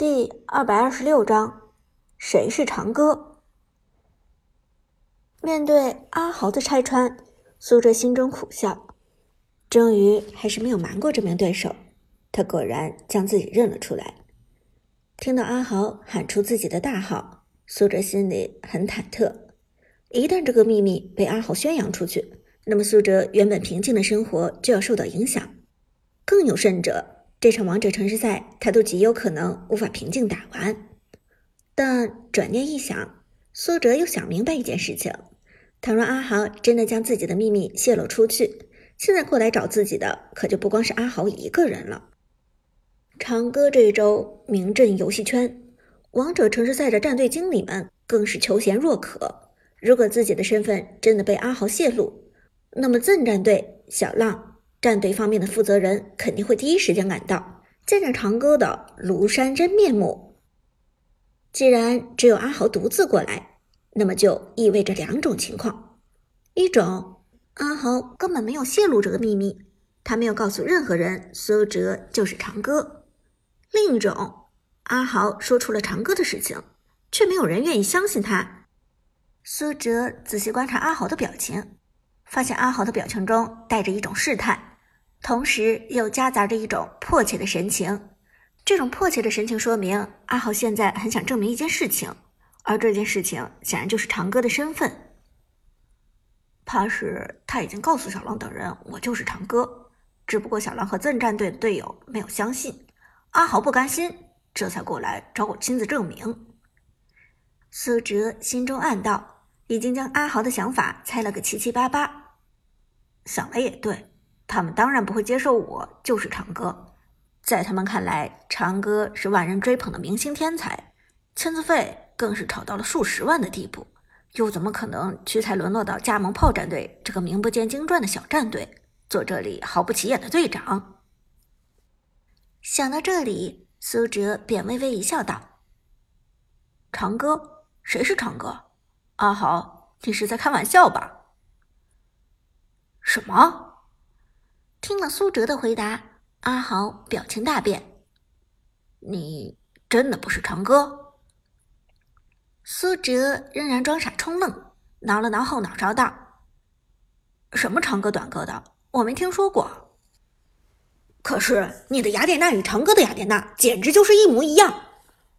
第二百二十六章，谁是长歌？面对阿豪的拆穿，苏哲心中苦笑，终于还是没有瞒过这名对手。他果然将自己认了出来。听到阿豪喊出自己的大号，苏哲心里很忐忑。一旦这个秘密被阿豪宣扬出去，那么苏哲原本平静的生活就要受到影响。更有甚者。这场王者城市赛，他都极有可能无法平静打完。但转念一想，苏哲又想明白一件事情：倘若阿豪真的将自己的秘密泄露出去，现在过来找自己的可就不光是阿豪一个人了。长歌这一周名震游戏圈，王者城市赛的战队经理们更是求贤若渴。如果自己的身份真的被阿豪泄露，那么赠战队小浪。战队方面的负责人肯定会第一时间赶到，见证长歌的庐山真面目。既然只有阿豪独自过来，那么就意味着两种情况：一种，阿豪根本没有泄露这个秘密，他没有告诉任何人苏哲就是长歌；另一种，阿豪说出了长歌的事情，却没有人愿意相信他。苏哲仔细观察阿豪的表情，发现阿豪的表情中带着一种试探。同时又夹杂着一种迫切的神情，这种迫切的神情说明阿豪现在很想证明一件事情，而这件事情显然就是长歌的身份。怕是他已经告诉小狼等人我就是长歌，只不过小狼和赠战队的队友没有相信，阿豪不甘心，这才过来找我亲自证明。苏哲心中暗道，已经将阿豪的想法猜了个七七八八。想了也对。他们当然不会接受我就是长歌，在他们看来，长歌是万人追捧的明星天才，签字费更是炒到了数十万的地步，又怎么可能屈才沦落到加盟炮战队这个名不见经传的小战队，做这里毫不起眼的队长？想到这里，苏哲便微微一笑，道：“长歌，谁是长歌？阿豪，你是在开玩笑吧？什么？”听了苏哲的回答，阿豪表情大变。你真的不是长歌？苏哲仍然装傻充愣，挠了挠后脑勺道：“什么长歌短歌的，我没听说过。可是你的雅典娜与长歌的雅典娜简直就是一模一样。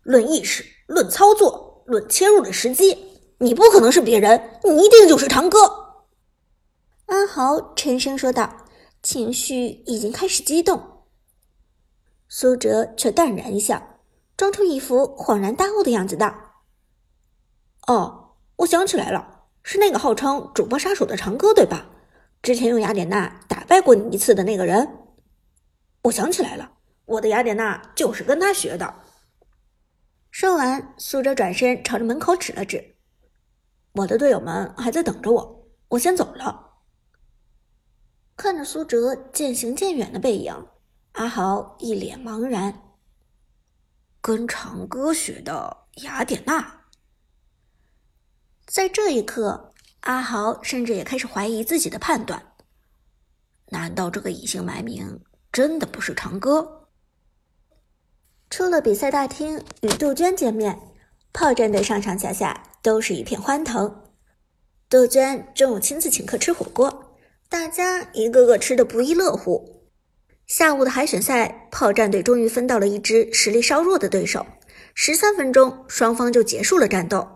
论意识，论操作，论切入的时机，你不可能是别人，你一定就是长歌。”阿豪沉声说道。情绪已经开始激动，苏哲却淡然一笑，装出一副恍然大悟的样子，道：“哦，我想起来了，是那个号称主播杀手的长歌，对吧？之前用雅典娜打败过你一次的那个人。我想起来了，我的雅典娜就是跟他学的。”说完，苏哲转身朝着门口指了指：“我的队友们还在等着我，我先走了。”看着苏哲渐行渐远的背影，阿豪一脸茫然。跟长歌学的雅典娜，在这一刻，阿豪甚至也开始怀疑自己的判断。难道这个隐姓埋名真的不是长歌？出了比赛大厅，与杜鹃见面，炮战队上上下下都是一片欢腾。杜鹃中午亲自请客吃火锅。大家一个个吃的不亦乐乎。下午的海选赛，炮战队终于分到了一支实力稍弱的对手。十三分钟，双方就结束了战斗。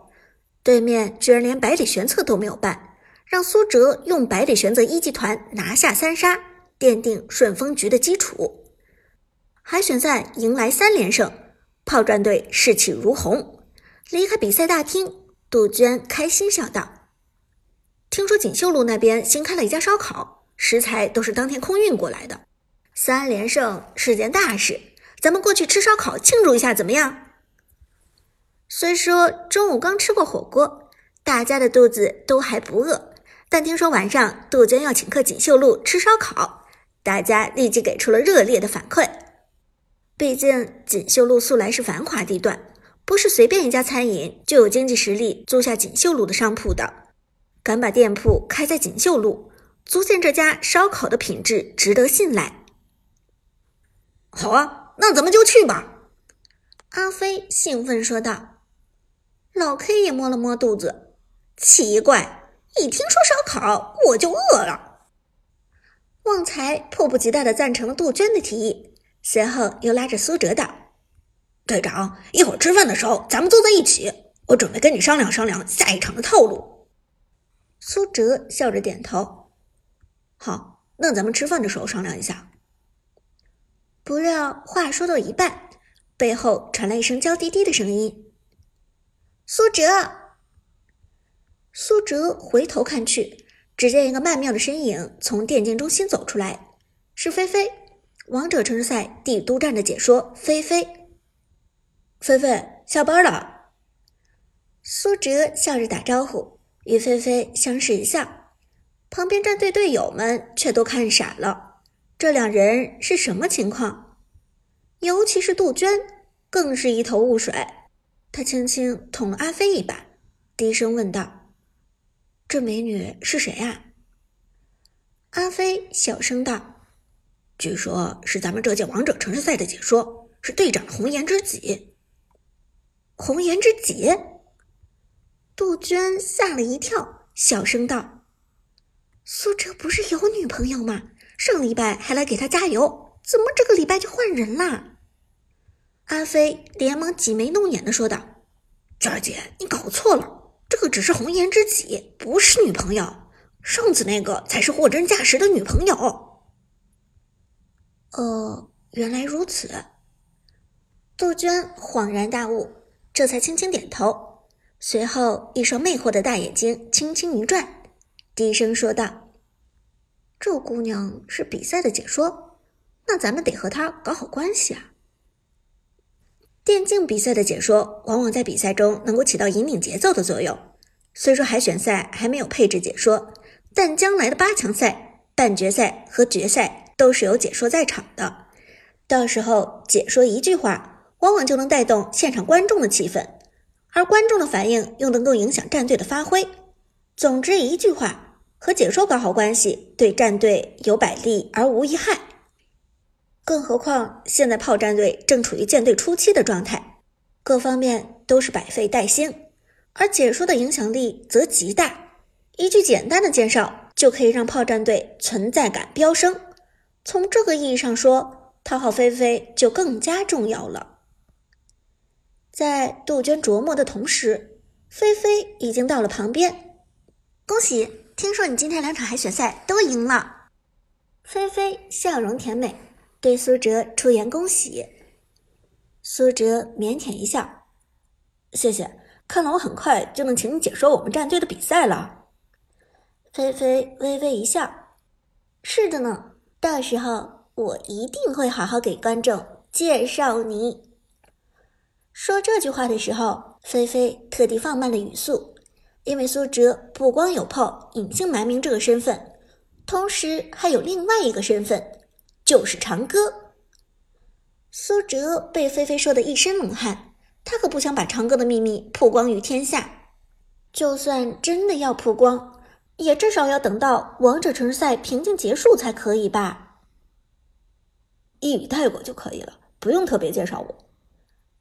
对面居然连百里玄策都没有办，让苏哲用百里玄策一级团拿下三杀，奠定顺风局的基础。海选赛迎来三连胜，炮战队士气如虹。离开比赛大厅，杜鹃开心笑道。听说锦绣路那边新开了一家烧烤，食材都是当天空运过来的。三连胜是件大事，咱们过去吃烧烤庆祝一下，怎么样？虽说中午刚吃过火锅，大家的肚子都还不饿，但听说晚上杜鹃要请客锦绣路吃烧烤，大家立即给出了热烈的反馈。毕竟锦绣路素来是繁华地段，不是随便一家餐饮就有经济实力租下锦绣路的商铺的。敢把店铺开在锦绣路，足见这家烧烤的品质值得信赖。好啊，那咱们就去吧。阿飞兴奋说道。老 K 也摸了摸肚子，奇怪，一听说烧烤我就饿了。旺财迫不及待的赞成了杜鹃的提议，随后又拉着苏哲道：“队长，一会儿吃饭的时候咱们坐在一起，我准备跟你商量商量下一场的套路。”苏哲笑着点头：“好，那咱们吃饭的时候商量一下。”不料话说到一半，背后传来一声娇滴滴的声音：“苏哲！”苏哲回头看去，只见一个曼妙的身影从电竞中心走出来，是菲菲，王者城市赛帝都站的解说菲菲。菲菲，下班了。苏哲笑着打招呼，与菲菲相视一笑，旁边战队队友们却都看傻了，这两人是什么情况？尤其是杜鹃，更是一头雾水。他轻轻捅了阿飞一把，低声问道。这美女是谁啊？阿飞小声道：“据说是咱们这届王者城市赛的解说，是队长红颜知己。”红颜知己？杜鹃吓了一跳，小声道：“苏哲不是有女朋友吗？上礼拜还来给他加油，怎么这个礼拜就换人啦？”阿飞连忙挤眉弄眼的说道：“娟儿姐，你搞错了。”这个只是红颜知己，不是女朋友。上次那个才是货真价实的女朋友。哦，原来如此。杜鹃恍然大悟，这才轻轻点头，随后一双魅惑的大眼睛轻轻一转，低声说道：“这姑娘是比赛的解说，那咱们得和她搞好关系啊。”电竞比赛的解说往往在比赛中能够起到引领节奏的作用。虽说海选赛还没有配置解说，但将来的八强赛、半决赛和决赛都是有解说在场的。到时候解说一句话，往往就能带动现场观众的气氛，而观众的反应又能够影响战队的发挥。总之一句话，和解说搞好关系，对战队有百利而无一害。更何况，现在炮战队正处于建队初期的状态，各方面都是百废待兴，而解说的影响力则极大。一句简单的介绍就可以让炮战队存在感飙升。从这个意义上说，讨好菲菲就更加重要了。在杜鹃琢磨的同时，菲菲已经到了旁边。恭喜！听说你今天两场海选赛都赢了。菲菲笑容甜美。对苏哲出言恭喜，苏哲腼腆一笑：“谢谢，看来我很快就能请你解说我们战队的比赛了。”菲菲微微一笑：“是的呢，到时候我一定会好好给观众介绍你。”说这句话的时候，菲菲特地放慢了语速，因为苏哲不光有炮隐姓埋名这个身份，同时还有另外一个身份。就是长歌。苏哲被菲菲说的一身冷汗，他可不想把长歌的秘密曝光于天下。就算真的要曝光，也至少要等到王者城市赛平静结束才可以吧？一语带过就可以了，不用特别介绍我。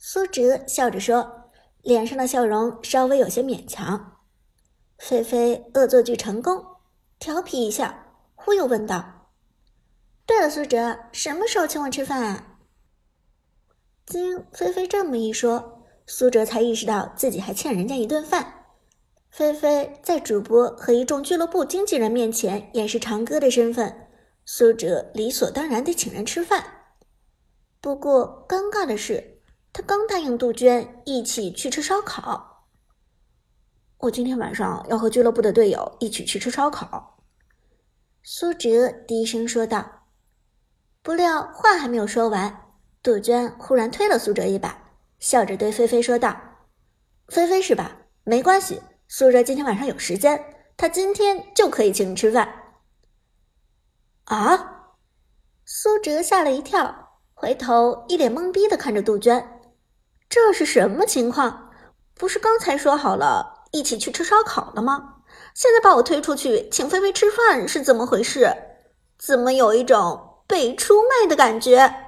苏哲笑着说，脸上的笑容稍微有些勉强。菲菲恶作剧成功，调皮一笑，忽悠问道。对了，苏哲，什么时候请我吃饭啊？经菲菲这么一说，苏哲才意识到自己还欠人家一顿饭。菲菲在主播和一众俱乐部经纪人面前掩饰长歌的身份，苏哲理所当然得请人吃饭。不过尴尬的是，他刚答应杜鹃一起去吃烧烤。我今天晚上要和俱乐部的队友一起去吃烧烤。苏哲低声说道。不料话还没有说完，杜鹃忽然推了苏哲一把，笑着对菲菲说道：“菲菲是吧？没关系，苏哲今天晚上有时间，他今天就可以请你吃饭。”啊！苏哲吓了一跳，回头一脸懵逼的看着杜鹃：“这是什么情况？不是刚才说好了一起去吃烧烤的吗？现在把我推出去请菲菲吃饭是怎么回事？怎么有一种……”被出卖的感觉。